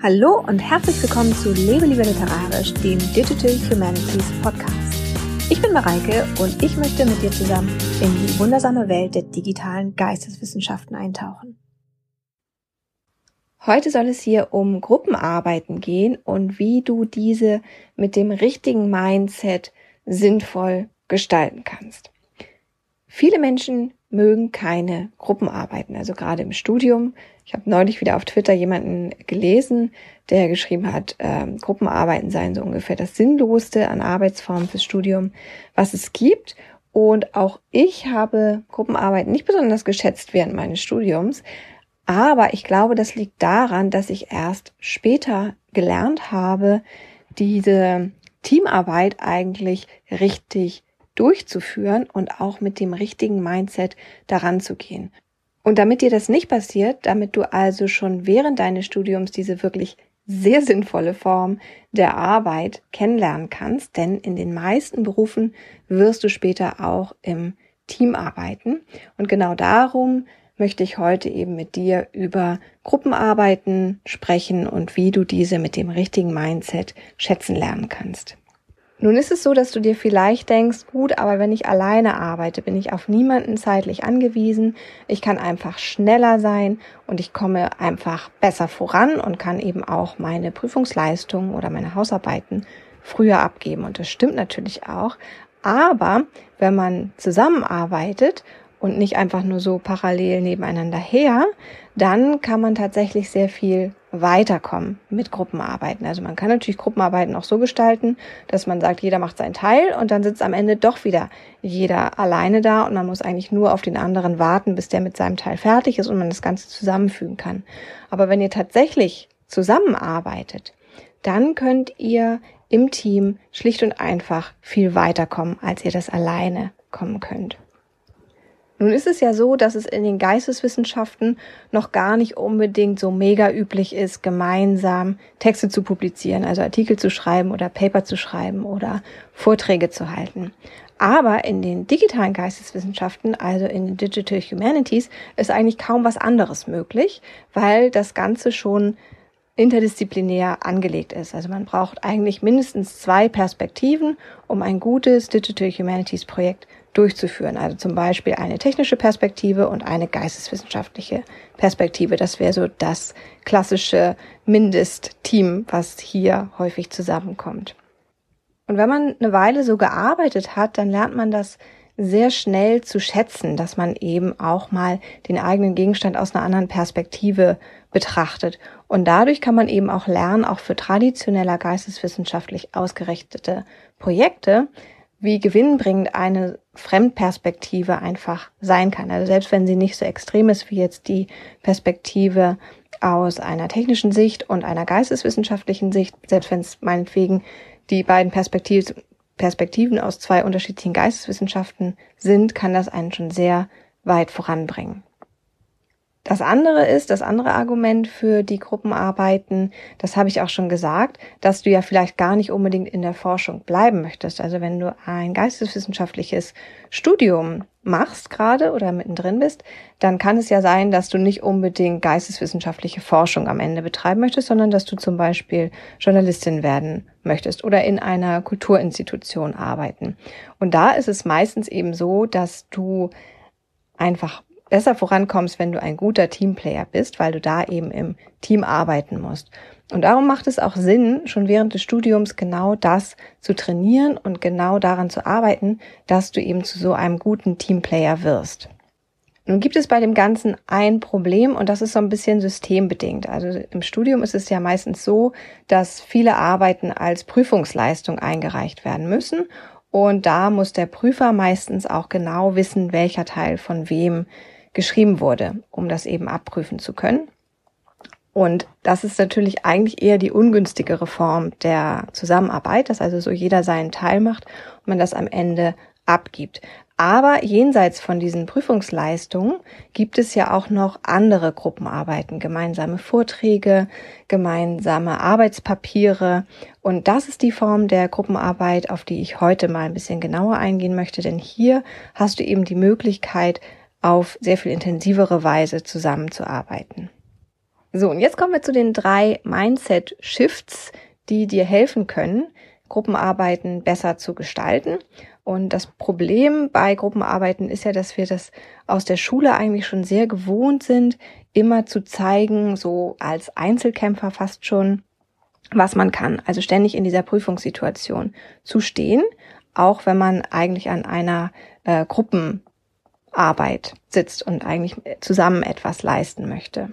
Hallo und herzlich willkommen zu Lebe lieber literarisch, dem Digital Humanities Podcast. Ich bin Mareike und ich möchte mit dir zusammen in die wundersame Welt der digitalen Geisteswissenschaften eintauchen. Heute soll es hier um Gruppenarbeiten gehen und wie du diese mit dem richtigen Mindset sinnvoll gestalten kannst. Viele Menschen mögen keine Gruppenarbeiten, also gerade im Studium. Ich habe neulich wieder auf Twitter jemanden gelesen, der geschrieben hat, äh, Gruppenarbeiten seien so ungefähr das Sinnloseste an Arbeitsformen fürs Studium, was es gibt. Und auch ich habe Gruppenarbeiten nicht besonders geschätzt während meines Studiums. Aber ich glaube, das liegt daran, dass ich erst später gelernt habe, diese Teamarbeit eigentlich richtig durchzuführen und auch mit dem richtigen Mindset daran zu gehen. Und damit dir das nicht passiert, damit du also schon während deines Studiums diese wirklich sehr sinnvolle Form der Arbeit kennenlernen kannst, denn in den meisten Berufen wirst du später auch im Team arbeiten. Und genau darum möchte ich heute eben mit dir über Gruppenarbeiten sprechen und wie du diese mit dem richtigen Mindset schätzen lernen kannst. Nun ist es so, dass du dir vielleicht denkst, gut, aber wenn ich alleine arbeite, bin ich auf niemanden zeitlich angewiesen. Ich kann einfach schneller sein und ich komme einfach besser voran und kann eben auch meine Prüfungsleistungen oder meine Hausarbeiten früher abgeben. Und das stimmt natürlich auch. Aber wenn man zusammenarbeitet und nicht einfach nur so parallel nebeneinander her, dann kann man tatsächlich sehr viel weiterkommen mit Gruppenarbeiten. Also man kann natürlich Gruppenarbeiten auch so gestalten, dass man sagt, jeder macht seinen Teil und dann sitzt am Ende doch wieder jeder alleine da und man muss eigentlich nur auf den anderen warten, bis der mit seinem Teil fertig ist und man das Ganze zusammenfügen kann. Aber wenn ihr tatsächlich zusammenarbeitet, dann könnt ihr im Team schlicht und einfach viel weiterkommen, als ihr das alleine kommen könnt. Nun ist es ja so, dass es in den Geisteswissenschaften noch gar nicht unbedingt so mega üblich ist, gemeinsam Texte zu publizieren, also Artikel zu schreiben oder Paper zu schreiben oder Vorträge zu halten. Aber in den digitalen Geisteswissenschaften, also in den Digital Humanities, ist eigentlich kaum was anderes möglich, weil das Ganze schon interdisziplinär angelegt ist. Also man braucht eigentlich mindestens zwei Perspektiven, um ein gutes Digital Humanities Projekt durchzuführen. Also zum Beispiel eine technische Perspektive und eine geisteswissenschaftliche Perspektive. Das wäre so das klassische Mindestteam, was hier häufig zusammenkommt. Und wenn man eine Weile so gearbeitet hat, dann lernt man das sehr schnell zu schätzen, dass man eben auch mal den eigenen Gegenstand aus einer anderen Perspektive betrachtet. Und dadurch kann man eben auch lernen, auch für traditioneller geisteswissenschaftlich ausgerichtete Projekte, wie gewinnbringend eine Fremdperspektive einfach sein kann. Also selbst wenn sie nicht so extrem ist wie jetzt die Perspektive aus einer technischen Sicht und einer geisteswissenschaftlichen Sicht, selbst wenn es meinetwegen die beiden Perspektiv Perspektiven aus zwei unterschiedlichen Geisteswissenschaften sind, kann das einen schon sehr weit voranbringen. Das andere ist, das andere Argument für die Gruppenarbeiten, das habe ich auch schon gesagt, dass du ja vielleicht gar nicht unbedingt in der Forschung bleiben möchtest. Also wenn du ein geisteswissenschaftliches Studium machst gerade oder mittendrin bist, dann kann es ja sein, dass du nicht unbedingt geisteswissenschaftliche Forschung am Ende betreiben möchtest, sondern dass du zum Beispiel Journalistin werden möchtest oder in einer Kulturinstitution arbeiten. Und da ist es meistens eben so, dass du einfach besser vorankommst, wenn du ein guter Teamplayer bist, weil du da eben im Team arbeiten musst. Und darum macht es auch Sinn, schon während des Studiums genau das zu trainieren und genau daran zu arbeiten, dass du eben zu so einem guten Teamplayer wirst. Nun gibt es bei dem Ganzen ein Problem und das ist so ein bisschen systembedingt. Also im Studium ist es ja meistens so, dass viele Arbeiten als Prüfungsleistung eingereicht werden müssen und da muss der Prüfer meistens auch genau wissen, welcher Teil von wem geschrieben wurde, um das eben abprüfen zu können. Und das ist natürlich eigentlich eher die ungünstigere Form der Zusammenarbeit, dass also so jeder seinen Teil macht und man das am Ende abgibt. Aber jenseits von diesen Prüfungsleistungen gibt es ja auch noch andere Gruppenarbeiten, gemeinsame Vorträge, gemeinsame Arbeitspapiere. Und das ist die Form der Gruppenarbeit, auf die ich heute mal ein bisschen genauer eingehen möchte. Denn hier hast du eben die Möglichkeit, auf sehr viel intensivere Weise zusammenzuarbeiten. So, und jetzt kommen wir zu den drei Mindset-Shifts, die dir helfen können, Gruppenarbeiten besser zu gestalten. Und das Problem bei Gruppenarbeiten ist ja, dass wir das aus der Schule eigentlich schon sehr gewohnt sind, immer zu zeigen, so als Einzelkämpfer fast schon, was man kann. Also ständig in dieser Prüfungssituation zu stehen, auch wenn man eigentlich an einer äh, Gruppenarbeit sitzt und eigentlich zusammen etwas leisten möchte.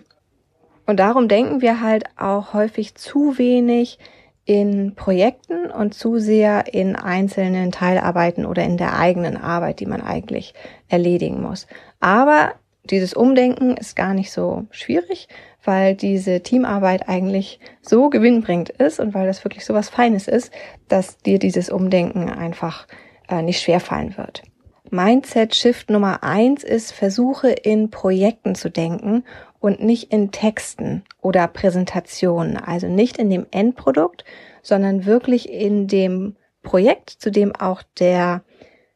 Und darum denken wir halt auch häufig zu wenig in Projekten und zu sehr in einzelnen Teilarbeiten oder in der eigenen Arbeit, die man eigentlich erledigen muss. Aber dieses Umdenken ist gar nicht so schwierig, weil diese Teamarbeit eigentlich so gewinnbringend ist und weil das wirklich so was Feines ist, dass dir dieses Umdenken einfach äh, nicht schwerfallen wird. Mindset Shift Nummer eins ist, versuche in Projekten zu denken und nicht in Texten oder Präsentationen, also nicht in dem Endprodukt, sondern wirklich in dem Projekt, zu dem auch der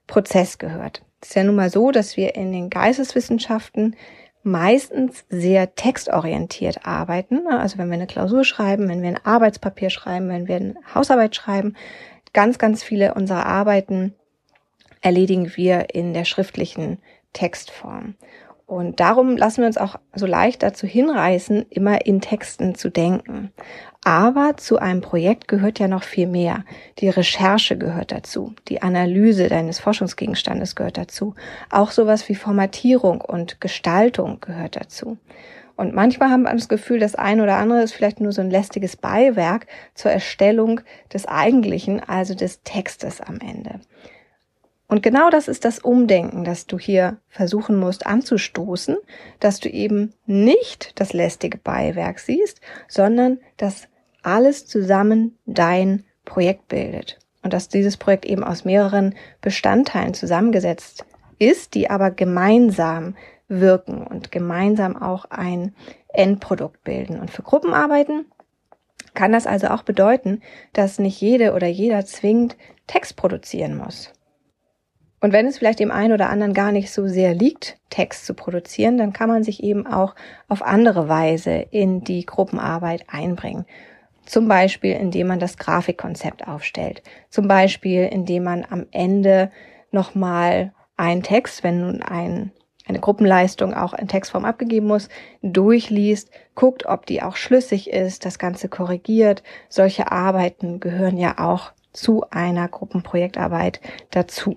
Prozess gehört. Es ist ja nun mal so, dass wir in den Geisteswissenschaften meistens sehr textorientiert arbeiten. Also wenn wir eine Klausur schreiben, wenn wir ein Arbeitspapier schreiben, wenn wir eine Hausarbeit schreiben, ganz, ganz viele unserer Arbeiten erledigen wir in der schriftlichen Textform. Und darum lassen wir uns auch so leicht dazu hinreißen, immer in Texten zu denken. Aber zu einem Projekt gehört ja noch viel mehr. Die Recherche gehört dazu. Die Analyse deines Forschungsgegenstandes gehört dazu. Auch sowas wie Formatierung und Gestaltung gehört dazu. Und manchmal haben wir das Gefühl, das eine oder andere ist vielleicht nur so ein lästiges Beiwerk zur Erstellung des Eigentlichen, also des Textes am Ende. Und genau das ist das Umdenken, das du hier versuchen musst anzustoßen, dass du eben nicht das lästige Beiwerk siehst, sondern dass alles zusammen dein Projekt bildet. Und dass dieses Projekt eben aus mehreren Bestandteilen zusammengesetzt ist, die aber gemeinsam wirken und gemeinsam auch ein Endprodukt bilden. Und für Gruppenarbeiten kann das also auch bedeuten, dass nicht jede oder jeder zwingend Text produzieren muss. Und wenn es vielleicht dem einen oder anderen gar nicht so sehr liegt, Text zu produzieren, dann kann man sich eben auch auf andere Weise in die Gruppenarbeit einbringen. Zum Beispiel, indem man das Grafikkonzept aufstellt. Zum Beispiel, indem man am Ende nochmal einen Text, wenn nun ein, eine Gruppenleistung auch in Textform abgegeben muss, durchliest, guckt, ob die auch schlüssig ist, das Ganze korrigiert. Solche Arbeiten gehören ja auch zu einer Gruppenprojektarbeit dazu.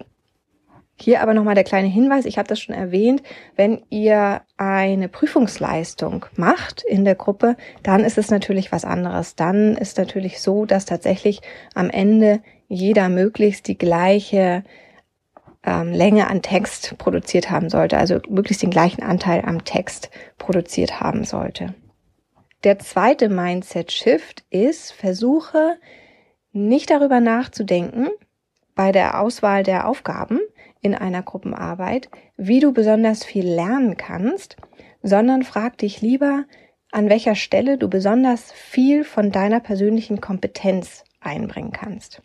Hier aber nochmal der kleine Hinweis, ich habe das schon erwähnt, wenn ihr eine Prüfungsleistung macht in der Gruppe, dann ist es natürlich was anderes. Dann ist natürlich so, dass tatsächlich am Ende jeder möglichst die gleiche ähm, Länge an Text produziert haben sollte, also möglichst den gleichen Anteil am Text produziert haben sollte. Der zweite Mindset-Shift ist, versuche nicht darüber nachzudenken bei der Auswahl der Aufgaben, in einer Gruppenarbeit, wie du besonders viel lernen kannst, sondern frag dich lieber, an welcher Stelle du besonders viel von deiner persönlichen Kompetenz einbringen kannst.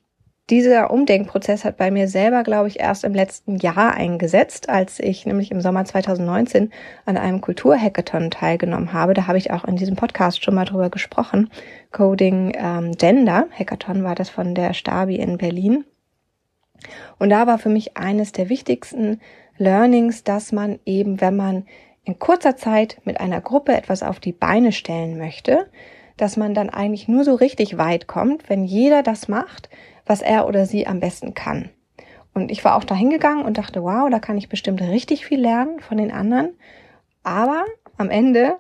Dieser Umdenkprozess hat bei mir selber, glaube ich, erst im letzten Jahr eingesetzt, als ich nämlich im Sommer 2019 an einem Kulturhackathon teilgenommen habe. Da habe ich auch in diesem Podcast schon mal drüber gesprochen. Coding ähm, Gender Hackathon war das von der Stabi in Berlin. Und da war für mich eines der wichtigsten Learnings, dass man eben, wenn man in kurzer Zeit mit einer Gruppe etwas auf die Beine stellen möchte, dass man dann eigentlich nur so richtig weit kommt, wenn jeder das macht, was er oder sie am besten kann. Und ich war auch da hingegangen und dachte, wow, da kann ich bestimmt richtig viel lernen von den anderen. Aber am Ende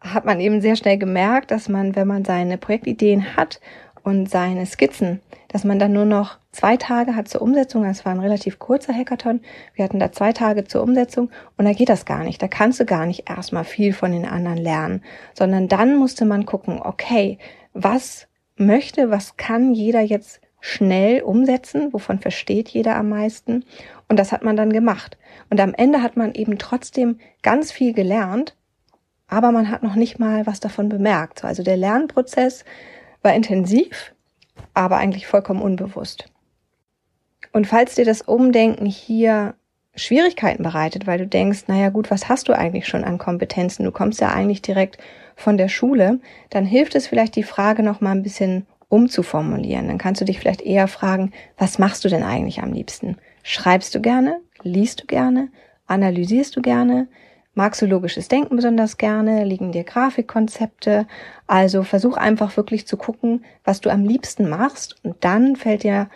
hat man eben sehr schnell gemerkt, dass man, wenn man seine Projektideen hat und seine Skizzen, dass man dann nur noch zwei Tage hat zur Umsetzung. Es war ein relativ kurzer Hackathon. Wir hatten da zwei Tage zur Umsetzung und da geht das gar nicht. Da kannst du gar nicht erstmal viel von den anderen lernen, sondern dann musste man gucken, okay, was möchte, was kann jeder jetzt schnell umsetzen, wovon versteht jeder am meisten. Und das hat man dann gemacht. Und am Ende hat man eben trotzdem ganz viel gelernt, aber man hat noch nicht mal was davon bemerkt. Also der Lernprozess war intensiv, aber eigentlich vollkommen unbewusst. Und falls dir das Umdenken hier Schwierigkeiten bereitet, weil du denkst, naja gut, was hast du eigentlich schon an Kompetenzen? Du kommst ja eigentlich direkt von der Schule, dann hilft es vielleicht die Frage noch mal ein bisschen umzuformulieren. Dann kannst du dich vielleicht eher fragen, was machst du denn eigentlich am liebsten? Schreibst du gerne? Liest du gerne? Analysierst du gerne? Magst du logisches Denken besonders gerne? Liegen dir Grafikkonzepte? Also versuch einfach wirklich zu gucken, was du am liebsten machst und dann fällt dir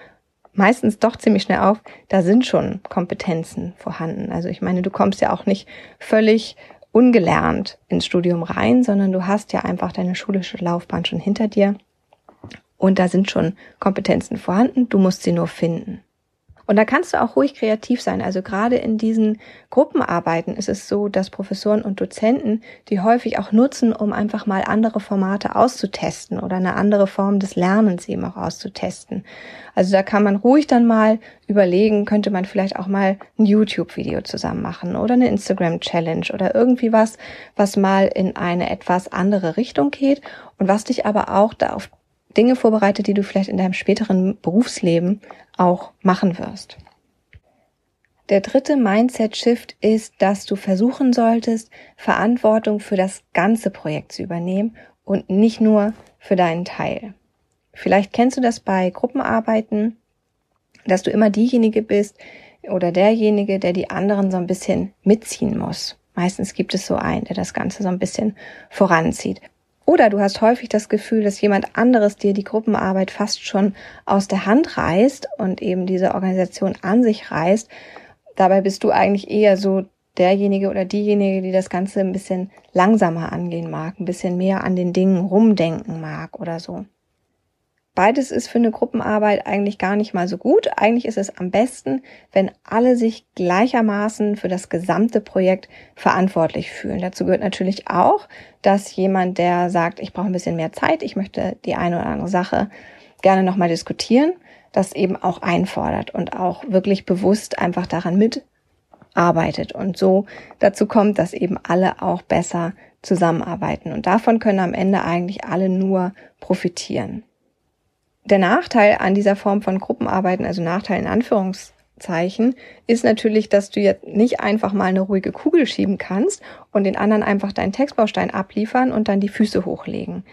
meistens doch ziemlich schnell auf, da sind schon Kompetenzen vorhanden. Also ich meine, du kommst ja auch nicht völlig ungelernt ins Studium rein, sondern du hast ja einfach deine schulische Laufbahn schon hinter dir und da sind schon Kompetenzen vorhanden, du musst sie nur finden. Und da kannst du auch ruhig kreativ sein. Also gerade in diesen Gruppenarbeiten ist es so, dass Professoren und Dozenten die häufig auch nutzen, um einfach mal andere Formate auszutesten oder eine andere Form des Lernens eben auch auszutesten. Also da kann man ruhig dann mal überlegen, könnte man vielleicht auch mal ein YouTube-Video zusammen machen oder eine Instagram-Challenge oder irgendwie was, was mal in eine etwas andere Richtung geht und was dich aber auch da auf Dinge vorbereitet, die du vielleicht in deinem späteren Berufsleben auch machen wirst. Der dritte Mindset-Shift ist, dass du versuchen solltest, Verantwortung für das ganze Projekt zu übernehmen und nicht nur für deinen Teil. Vielleicht kennst du das bei Gruppenarbeiten, dass du immer diejenige bist oder derjenige, der die anderen so ein bisschen mitziehen muss. Meistens gibt es so einen, der das Ganze so ein bisschen voranzieht. Oder du hast häufig das Gefühl, dass jemand anderes dir die Gruppenarbeit fast schon aus der Hand reißt und eben diese Organisation an sich reißt. Dabei bist du eigentlich eher so derjenige oder diejenige, die das Ganze ein bisschen langsamer angehen mag, ein bisschen mehr an den Dingen rumdenken mag oder so. Beides ist für eine Gruppenarbeit eigentlich gar nicht mal so gut. Eigentlich ist es am besten, wenn alle sich gleichermaßen für das gesamte Projekt verantwortlich fühlen. Dazu gehört natürlich auch, dass jemand, der sagt, ich brauche ein bisschen mehr Zeit, ich möchte die eine oder andere Sache gerne nochmal diskutieren, das eben auch einfordert und auch wirklich bewusst einfach daran mitarbeitet und so dazu kommt, dass eben alle auch besser zusammenarbeiten. Und davon können am Ende eigentlich alle nur profitieren. Der Nachteil an dieser Form von Gruppenarbeiten, also Nachteil in Anführungszeichen, ist natürlich, dass du jetzt nicht einfach mal eine ruhige Kugel schieben kannst und den anderen einfach deinen Textbaustein abliefern und dann die Füße hochlegen.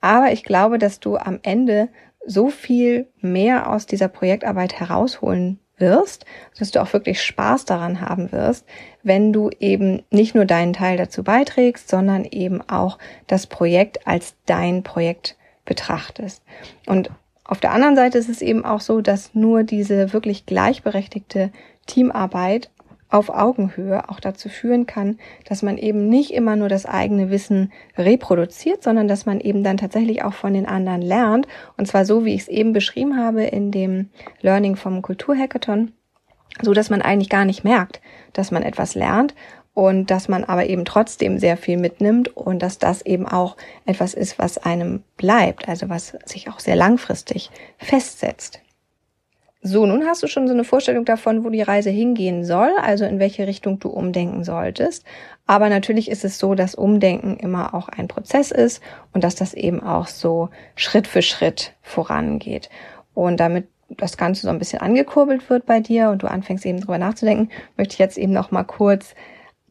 Aber ich glaube, dass du am Ende so viel mehr aus dieser Projektarbeit herausholen wirst, dass du auch wirklich Spaß daran haben wirst, wenn du eben nicht nur deinen Teil dazu beiträgst, sondern eben auch das Projekt als dein Projekt betrachtest. Und auf der anderen Seite ist es eben auch so, dass nur diese wirklich gleichberechtigte Teamarbeit auf Augenhöhe auch dazu führen kann, dass man eben nicht immer nur das eigene Wissen reproduziert, sondern dass man eben dann tatsächlich auch von den anderen lernt. Und zwar so, wie ich es eben beschrieben habe in dem Learning vom Kulturhackathon, so dass man eigentlich gar nicht merkt, dass man etwas lernt, und dass man aber eben trotzdem sehr viel mitnimmt und dass das eben auch etwas ist, was einem bleibt, also was sich auch sehr langfristig festsetzt. So, nun hast du schon so eine Vorstellung davon, wo die Reise hingehen soll, also in welche Richtung du umdenken solltest. Aber natürlich ist es so, dass Umdenken immer auch ein Prozess ist und dass das eben auch so Schritt für Schritt vorangeht. Und damit das Ganze so ein bisschen angekurbelt wird bei dir und du anfängst eben drüber nachzudenken, möchte ich jetzt eben noch mal kurz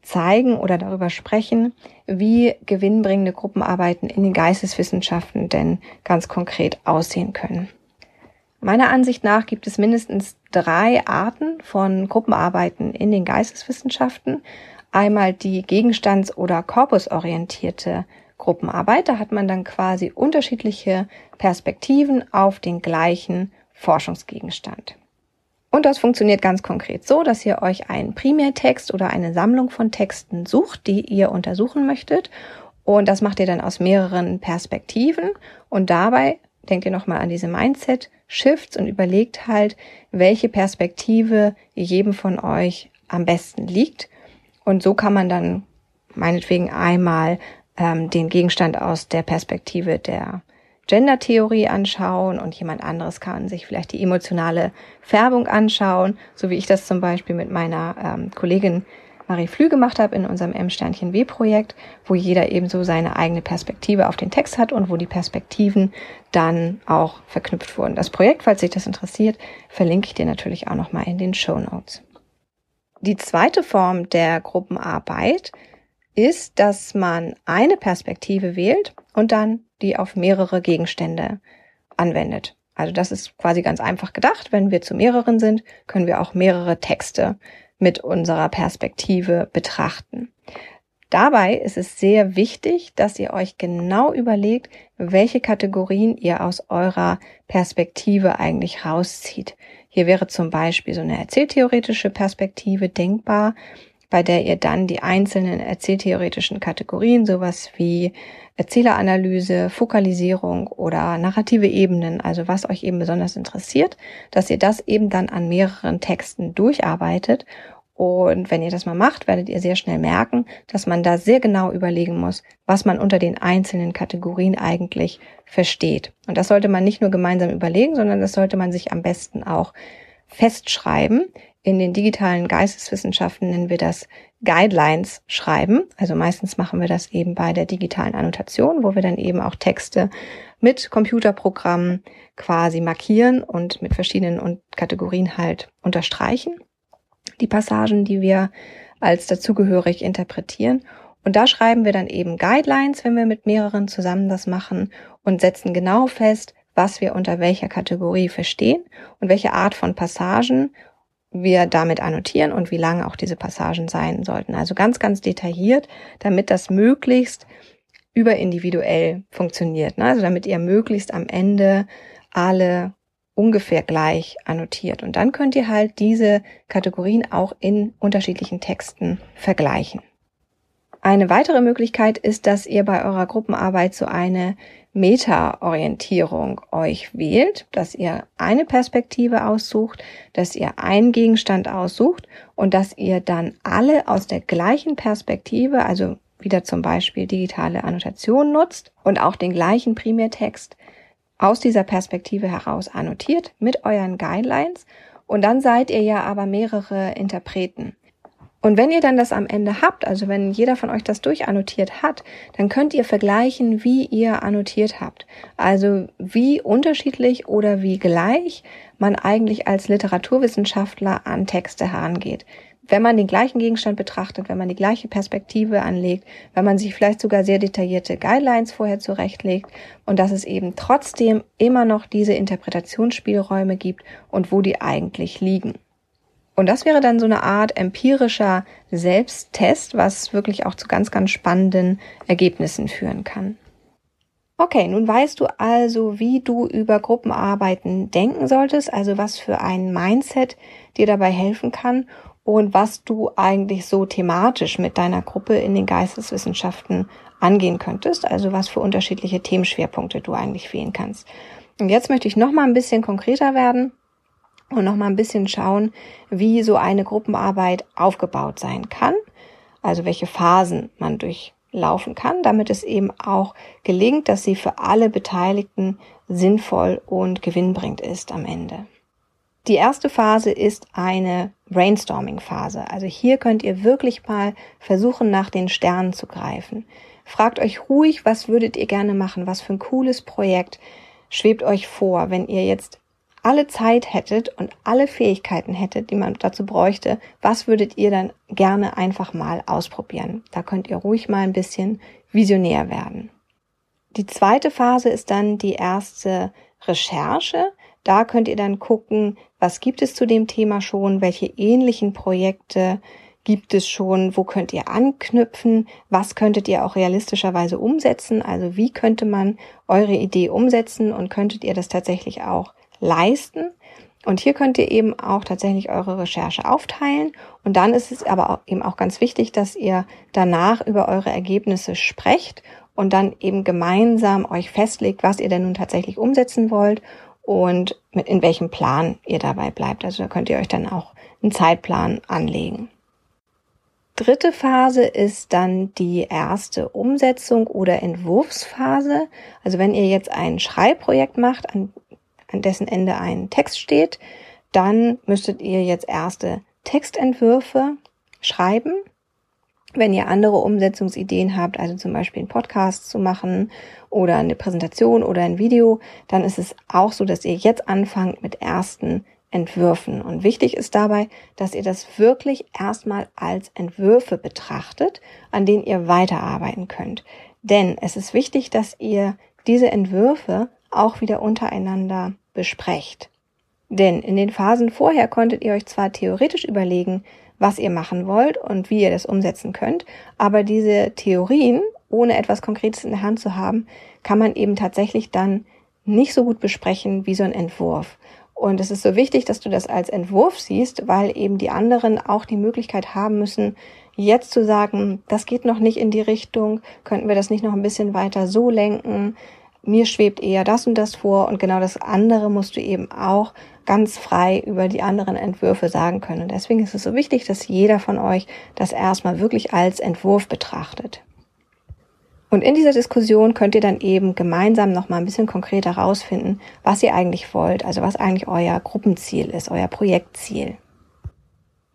zeigen oder darüber sprechen, wie gewinnbringende Gruppenarbeiten in den Geisteswissenschaften denn ganz konkret aussehen können. Meiner Ansicht nach gibt es mindestens drei Arten von Gruppenarbeiten in den Geisteswissenschaften. Einmal die gegenstands- oder korpusorientierte Gruppenarbeit. Da hat man dann quasi unterschiedliche Perspektiven auf den gleichen Forschungsgegenstand. Und das funktioniert ganz konkret so, dass ihr euch einen Primärtext oder eine Sammlung von Texten sucht, die ihr untersuchen möchtet. Und das macht ihr dann aus mehreren Perspektiven. Und dabei denkt ihr nochmal an diese Mindset-Shifts und überlegt halt, welche Perspektive jedem von euch am besten liegt. Und so kann man dann meinetwegen einmal ähm, den Gegenstand aus der Perspektive der Gender-Theorie anschauen und jemand anderes kann sich vielleicht die emotionale Färbung anschauen, so wie ich das zum Beispiel mit meiner ähm, Kollegin Marie Flü gemacht habe in unserem M-Sternchen-W-Projekt, wo jeder eben so seine eigene Perspektive auf den Text hat und wo die Perspektiven dann auch verknüpft wurden. Das Projekt, falls dich das interessiert, verlinke ich dir natürlich auch nochmal in den Show Notes. Die zweite Form der Gruppenarbeit ist, dass man eine Perspektive wählt und dann die auf mehrere Gegenstände anwendet. Also das ist quasi ganz einfach gedacht. Wenn wir zu mehreren sind, können wir auch mehrere Texte mit unserer Perspektive betrachten. Dabei ist es sehr wichtig, dass ihr euch genau überlegt, welche Kategorien ihr aus eurer Perspektive eigentlich rauszieht. Hier wäre zum Beispiel so eine erzähltheoretische Perspektive denkbar, bei der ihr dann die einzelnen erzähltheoretischen Kategorien, sowas wie Erzähleranalyse, Fokalisierung oder narrative Ebenen, also was euch eben besonders interessiert, dass ihr das eben dann an mehreren Texten durcharbeitet. Und wenn ihr das mal macht, werdet ihr sehr schnell merken, dass man da sehr genau überlegen muss, was man unter den einzelnen Kategorien eigentlich versteht. Und das sollte man nicht nur gemeinsam überlegen, sondern das sollte man sich am besten auch festschreiben, in den digitalen Geisteswissenschaften nennen wir das Guidelines schreiben. Also meistens machen wir das eben bei der digitalen Annotation, wo wir dann eben auch Texte mit Computerprogrammen quasi markieren und mit verschiedenen Kategorien halt unterstreichen. Die Passagen, die wir als dazugehörig interpretieren. Und da schreiben wir dann eben Guidelines, wenn wir mit mehreren zusammen das machen und setzen genau fest, was wir unter welcher Kategorie verstehen und welche Art von Passagen wir damit annotieren und wie lange auch diese Passagen sein sollten. Also ganz, ganz detailliert, damit das möglichst überindividuell funktioniert. Ne? Also damit ihr möglichst am Ende alle ungefähr gleich annotiert. Und dann könnt ihr halt diese Kategorien auch in unterschiedlichen Texten vergleichen. Eine weitere Möglichkeit ist, dass ihr bei eurer Gruppenarbeit so eine Meta-Orientierung euch wählt, dass ihr eine Perspektive aussucht, dass ihr einen Gegenstand aussucht und dass ihr dann alle aus der gleichen Perspektive, also wieder zum Beispiel digitale Annotation nutzt und auch den gleichen Primärtext aus dieser Perspektive heraus annotiert mit euren Guidelines und dann seid ihr ja aber mehrere Interpreten. Und wenn ihr dann das am Ende habt, also wenn jeder von euch das durchannotiert hat, dann könnt ihr vergleichen, wie ihr annotiert habt. Also wie unterschiedlich oder wie gleich man eigentlich als Literaturwissenschaftler an Texte herangeht. Wenn man den gleichen Gegenstand betrachtet, wenn man die gleiche Perspektive anlegt, wenn man sich vielleicht sogar sehr detaillierte Guidelines vorher zurechtlegt und dass es eben trotzdem immer noch diese Interpretationsspielräume gibt und wo die eigentlich liegen. Und das wäre dann so eine Art empirischer Selbsttest, was wirklich auch zu ganz, ganz spannenden Ergebnissen führen kann. Okay, nun weißt du also, wie du über Gruppenarbeiten denken solltest, also was für ein Mindset dir dabei helfen kann und was du eigentlich so thematisch mit deiner Gruppe in den Geisteswissenschaften angehen könntest, also was für unterschiedliche Themenschwerpunkte du eigentlich wählen kannst. Und jetzt möchte ich noch mal ein bisschen konkreter werden und noch mal ein bisschen schauen, wie so eine Gruppenarbeit aufgebaut sein kann, also welche Phasen man durchlaufen kann, damit es eben auch gelingt, dass sie für alle Beteiligten sinnvoll und gewinnbringend ist am Ende. Die erste Phase ist eine Brainstorming-Phase. Also hier könnt ihr wirklich mal versuchen, nach den Sternen zu greifen. Fragt euch ruhig, was würdet ihr gerne machen? Was für ein cooles Projekt schwebt euch vor, wenn ihr jetzt alle Zeit hättet und alle Fähigkeiten hättet, die man dazu bräuchte, was würdet ihr dann gerne einfach mal ausprobieren? Da könnt ihr ruhig mal ein bisschen visionär werden. Die zweite Phase ist dann die erste Recherche. Da könnt ihr dann gucken, was gibt es zu dem Thema schon, welche ähnlichen Projekte gibt es schon, wo könnt ihr anknüpfen, was könntet ihr auch realistischerweise umsetzen, also wie könnte man eure Idee umsetzen und könntet ihr das tatsächlich auch leisten. Und hier könnt ihr eben auch tatsächlich eure Recherche aufteilen. Und dann ist es aber auch eben auch ganz wichtig, dass ihr danach über eure Ergebnisse sprecht und dann eben gemeinsam euch festlegt, was ihr denn nun tatsächlich umsetzen wollt und mit in welchem Plan ihr dabei bleibt. Also da könnt ihr euch dann auch einen Zeitplan anlegen. Dritte Phase ist dann die erste Umsetzung oder Entwurfsphase. Also wenn ihr jetzt ein Schreibprojekt macht, an an dessen Ende ein Text steht, dann müsstet ihr jetzt erste Textentwürfe schreiben. Wenn ihr andere Umsetzungsideen habt, also zum Beispiel einen Podcast zu machen oder eine Präsentation oder ein Video, dann ist es auch so, dass ihr jetzt anfangt mit ersten Entwürfen. Und wichtig ist dabei, dass ihr das wirklich erstmal als Entwürfe betrachtet, an denen ihr weiterarbeiten könnt. Denn es ist wichtig, dass ihr diese Entwürfe auch wieder untereinander besprecht. Denn in den Phasen vorher konntet ihr euch zwar theoretisch überlegen, was ihr machen wollt und wie ihr das umsetzen könnt, aber diese Theorien, ohne etwas Konkretes in der Hand zu haben, kann man eben tatsächlich dann nicht so gut besprechen wie so ein Entwurf. Und es ist so wichtig, dass du das als Entwurf siehst, weil eben die anderen auch die Möglichkeit haben müssen, jetzt zu sagen, das geht noch nicht in die Richtung, könnten wir das nicht noch ein bisschen weiter so lenken, mir schwebt eher das und das vor und genau das andere musst du eben auch ganz frei über die anderen Entwürfe sagen können. Und deswegen ist es so wichtig, dass jeder von euch das erstmal wirklich als Entwurf betrachtet. Und in dieser Diskussion könnt ihr dann eben gemeinsam noch mal ein bisschen konkreter herausfinden, was ihr eigentlich wollt, also was eigentlich euer Gruppenziel ist, euer Projektziel.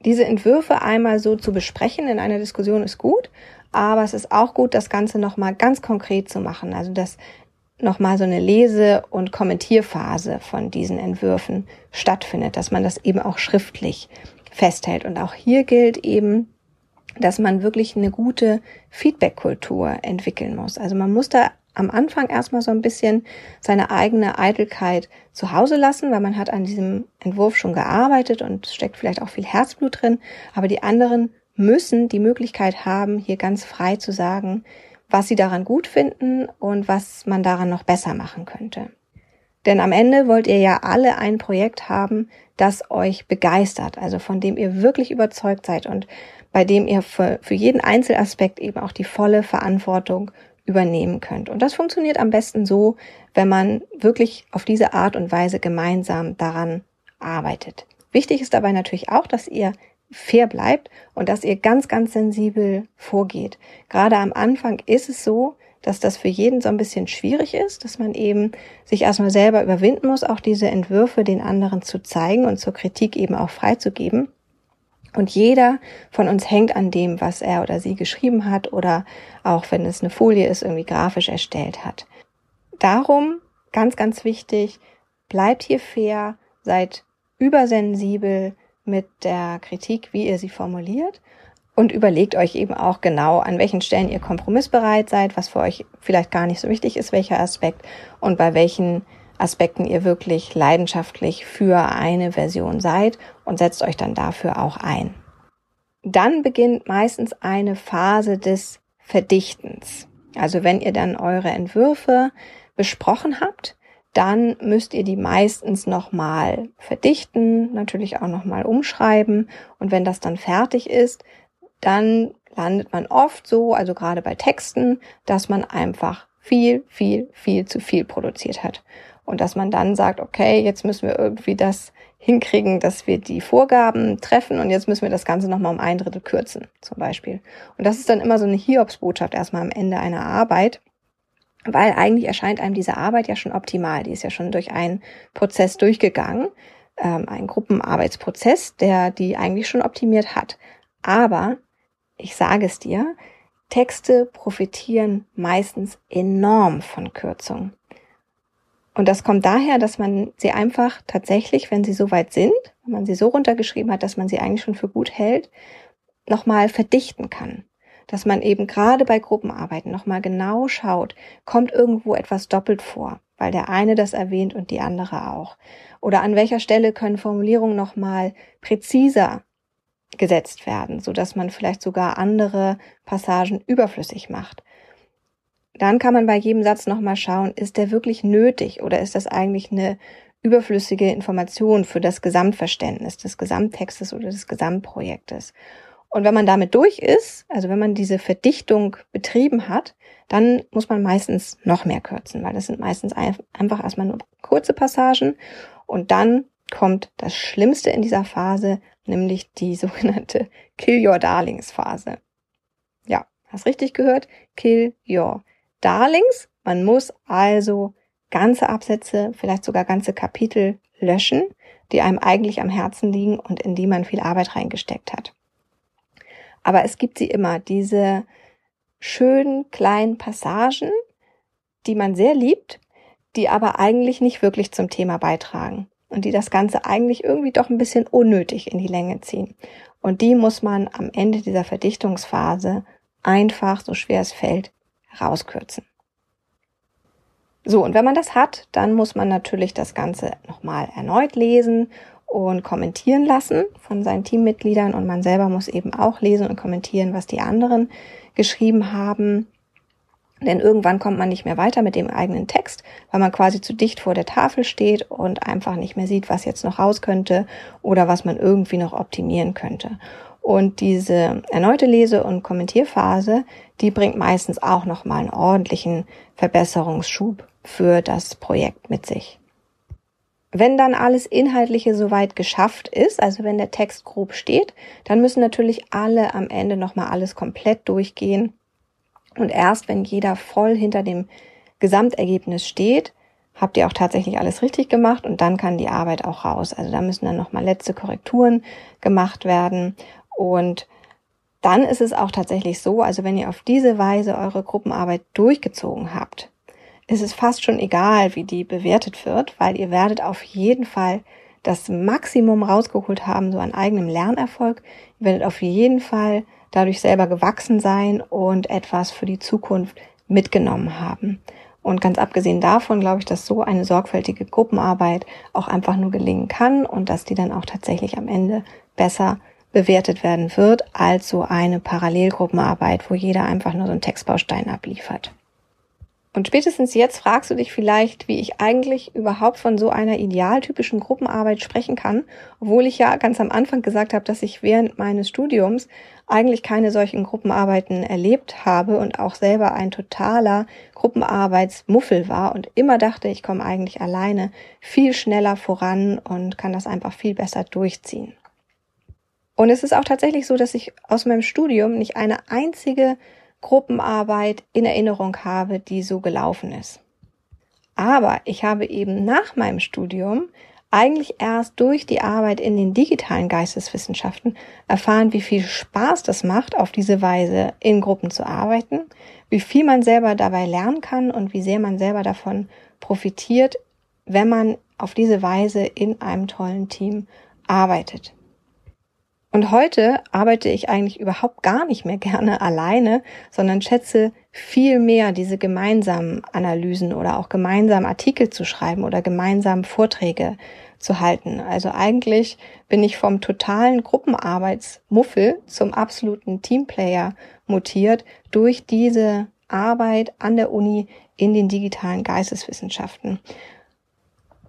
Diese Entwürfe einmal so zu besprechen in einer Diskussion ist gut, aber es ist auch gut, das Ganze noch mal ganz konkret zu machen, also dass noch mal so eine Lese- und Kommentierphase von diesen Entwürfen stattfindet, dass man das eben auch schriftlich festhält. Und auch hier gilt eben, dass man wirklich eine gute Feedback-Kultur entwickeln muss. Also man muss da am Anfang erstmal so ein bisschen seine eigene Eitelkeit zu Hause lassen, weil man hat an diesem Entwurf schon gearbeitet und steckt vielleicht auch viel Herzblut drin. Aber die anderen müssen die Möglichkeit haben, hier ganz frei zu sagen, was sie daran gut finden und was man daran noch besser machen könnte. Denn am Ende wollt ihr ja alle ein Projekt haben, das euch begeistert, also von dem ihr wirklich überzeugt seid und bei dem ihr für, für jeden Einzelaspekt eben auch die volle Verantwortung übernehmen könnt. Und das funktioniert am besten so, wenn man wirklich auf diese Art und Weise gemeinsam daran arbeitet. Wichtig ist dabei natürlich auch, dass ihr fair bleibt und dass ihr ganz, ganz sensibel vorgeht. Gerade am Anfang ist es so, dass das für jeden so ein bisschen schwierig ist, dass man eben sich erstmal selber überwinden muss, auch diese Entwürfe den anderen zu zeigen und zur Kritik eben auch freizugeben. Und jeder von uns hängt an dem, was er oder sie geschrieben hat oder auch wenn es eine Folie ist, irgendwie grafisch erstellt hat. Darum, ganz, ganz wichtig, bleibt hier fair, seid übersensibel, mit der Kritik, wie ihr sie formuliert und überlegt euch eben auch genau, an welchen Stellen ihr kompromissbereit seid, was für euch vielleicht gar nicht so wichtig ist, welcher Aspekt und bei welchen Aspekten ihr wirklich leidenschaftlich für eine Version seid und setzt euch dann dafür auch ein. Dann beginnt meistens eine Phase des Verdichtens. Also wenn ihr dann eure Entwürfe besprochen habt, dann müsst ihr die meistens nochmal verdichten, natürlich auch nochmal umschreiben. Und wenn das dann fertig ist, dann landet man oft so, also gerade bei Texten, dass man einfach viel, viel, viel zu viel produziert hat. Und dass man dann sagt, okay, jetzt müssen wir irgendwie das hinkriegen, dass wir die Vorgaben treffen und jetzt müssen wir das Ganze nochmal um ein Drittel kürzen, zum Beispiel. Und das ist dann immer so eine Hiobsbotschaft erstmal am Ende einer Arbeit weil eigentlich erscheint einem diese Arbeit ja schon optimal. Die ist ja schon durch einen Prozess durchgegangen, ähm, einen Gruppenarbeitsprozess, der die eigentlich schon optimiert hat. Aber ich sage es dir, Texte profitieren meistens enorm von Kürzung. Und das kommt daher, dass man sie einfach tatsächlich, wenn sie so weit sind, wenn man sie so runtergeschrieben hat, dass man sie eigentlich schon für gut hält, nochmal verdichten kann dass man eben gerade bei Gruppenarbeiten nochmal genau schaut, kommt irgendwo etwas doppelt vor, weil der eine das erwähnt und die andere auch. Oder an welcher Stelle können Formulierungen nochmal präziser gesetzt werden, so dass man vielleicht sogar andere Passagen überflüssig macht. Dann kann man bei jedem Satz nochmal schauen, ist der wirklich nötig oder ist das eigentlich eine überflüssige Information für das Gesamtverständnis des Gesamttextes oder des Gesamtprojektes. Und wenn man damit durch ist, also wenn man diese Verdichtung betrieben hat, dann muss man meistens noch mehr kürzen, weil das sind meistens einfach erstmal nur kurze Passagen und dann kommt das Schlimmste in dieser Phase, nämlich die sogenannte Kill Your Darlings Phase. Ja, hast richtig gehört? Kill Your Darlings. Man muss also ganze Absätze, vielleicht sogar ganze Kapitel löschen, die einem eigentlich am Herzen liegen und in die man viel Arbeit reingesteckt hat. Aber es gibt sie immer, diese schönen kleinen Passagen, die man sehr liebt, die aber eigentlich nicht wirklich zum Thema beitragen. und die das Ganze eigentlich irgendwie doch ein bisschen unnötig in die Länge ziehen. Und die muss man am Ende dieser Verdichtungsphase einfach, so schwer es fällt, rauskürzen. So, und wenn man das hat, dann muss man natürlich das Ganze nochmal erneut lesen und kommentieren lassen von seinen Teammitgliedern und man selber muss eben auch lesen und kommentieren, was die anderen geschrieben haben. Denn irgendwann kommt man nicht mehr weiter mit dem eigenen Text, weil man quasi zu dicht vor der Tafel steht und einfach nicht mehr sieht, was jetzt noch raus könnte oder was man irgendwie noch optimieren könnte. Und diese erneute Lese- und Kommentierphase, die bringt meistens auch nochmal einen ordentlichen Verbesserungsschub für das Projekt mit sich. Wenn dann alles Inhaltliche soweit geschafft ist, also wenn der Text grob steht, dann müssen natürlich alle am Ende nochmal alles komplett durchgehen. Und erst wenn jeder voll hinter dem Gesamtergebnis steht, habt ihr auch tatsächlich alles richtig gemacht und dann kann die Arbeit auch raus. Also da müssen dann nochmal letzte Korrekturen gemacht werden und dann ist es auch tatsächlich so, also wenn ihr auf diese Weise eure Gruppenarbeit durchgezogen habt, ist es fast schon egal, wie die bewertet wird, weil ihr werdet auf jeden Fall das Maximum rausgeholt haben, so an eigenem Lernerfolg. Ihr werdet auf jeden Fall dadurch selber gewachsen sein und etwas für die Zukunft mitgenommen haben. Und ganz abgesehen davon glaube ich, dass so eine sorgfältige Gruppenarbeit auch einfach nur gelingen kann und dass die dann auch tatsächlich am Ende besser bewertet werden wird als so eine Parallelgruppenarbeit, wo jeder einfach nur so einen Textbaustein abliefert. Und spätestens jetzt fragst du dich vielleicht, wie ich eigentlich überhaupt von so einer idealtypischen Gruppenarbeit sprechen kann, obwohl ich ja ganz am Anfang gesagt habe, dass ich während meines Studiums eigentlich keine solchen Gruppenarbeiten erlebt habe und auch selber ein totaler Gruppenarbeitsmuffel war und immer dachte, ich komme eigentlich alleine viel schneller voran und kann das einfach viel besser durchziehen. Und es ist auch tatsächlich so, dass ich aus meinem Studium nicht eine einzige Gruppenarbeit in Erinnerung habe, die so gelaufen ist. Aber ich habe eben nach meinem Studium eigentlich erst durch die Arbeit in den digitalen Geisteswissenschaften erfahren, wie viel Spaß das macht, auf diese Weise in Gruppen zu arbeiten, wie viel man selber dabei lernen kann und wie sehr man selber davon profitiert, wenn man auf diese Weise in einem tollen Team arbeitet. Und heute arbeite ich eigentlich überhaupt gar nicht mehr gerne alleine, sondern schätze viel mehr diese gemeinsamen Analysen oder auch gemeinsam Artikel zu schreiben oder gemeinsam Vorträge zu halten. Also eigentlich bin ich vom totalen Gruppenarbeitsmuffel zum absoluten Teamplayer mutiert durch diese Arbeit an der Uni in den digitalen Geisteswissenschaften.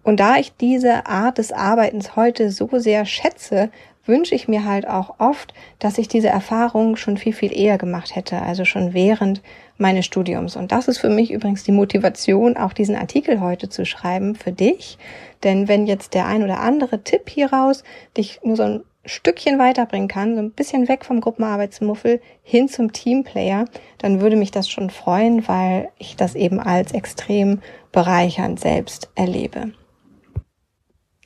Und da ich diese Art des Arbeitens heute so sehr schätze, wünsche ich mir halt auch oft, dass ich diese Erfahrung schon viel, viel eher gemacht hätte, also schon während meines Studiums. Und das ist für mich übrigens die Motivation, auch diesen Artikel heute zu schreiben für dich. Denn wenn jetzt der ein oder andere Tipp hieraus dich nur so ein Stückchen weiterbringen kann, so ein bisschen weg vom Gruppenarbeitsmuffel hin zum Teamplayer, dann würde mich das schon freuen, weil ich das eben als extrem bereichernd selbst erlebe.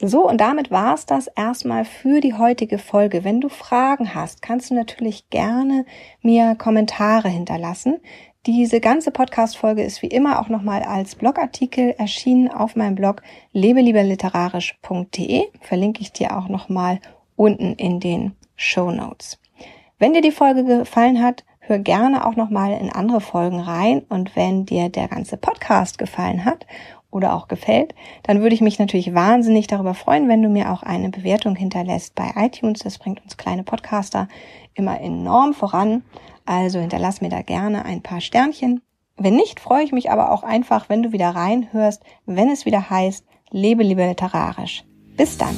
So, und damit war's das erstmal für die heutige Folge. Wenn du Fragen hast, kannst du natürlich gerne mir Kommentare hinterlassen. Diese ganze Podcast-Folge ist wie immer auch nochmal als Blogartikel erschienen auf meinem Blog lebelieberliterarisch.de. Verlinke ich dir auch nochmal unten in den Show Notes. Wenn dir die Folge gefallen hat, hör gerne auch nochmal in andere Folgen rein. Und wenn dir der ganze Podcast gefallen hat oder auch gefällt, dann würde ich mich natürlich wahnsinnig darüber freuen, wenn du mir auch eine Bewertung hinterlässt bei iTunes. Das bringt uns kleine Podcaster immer enorm voran. Also hinterlass mir da gerne ein paar Sternchen. Wenn nicht, freue ich mich aber auch einfach, wenn du wieder reinhörst, wenn es wieder heißt, lebe lieber literarisch. Bis dann.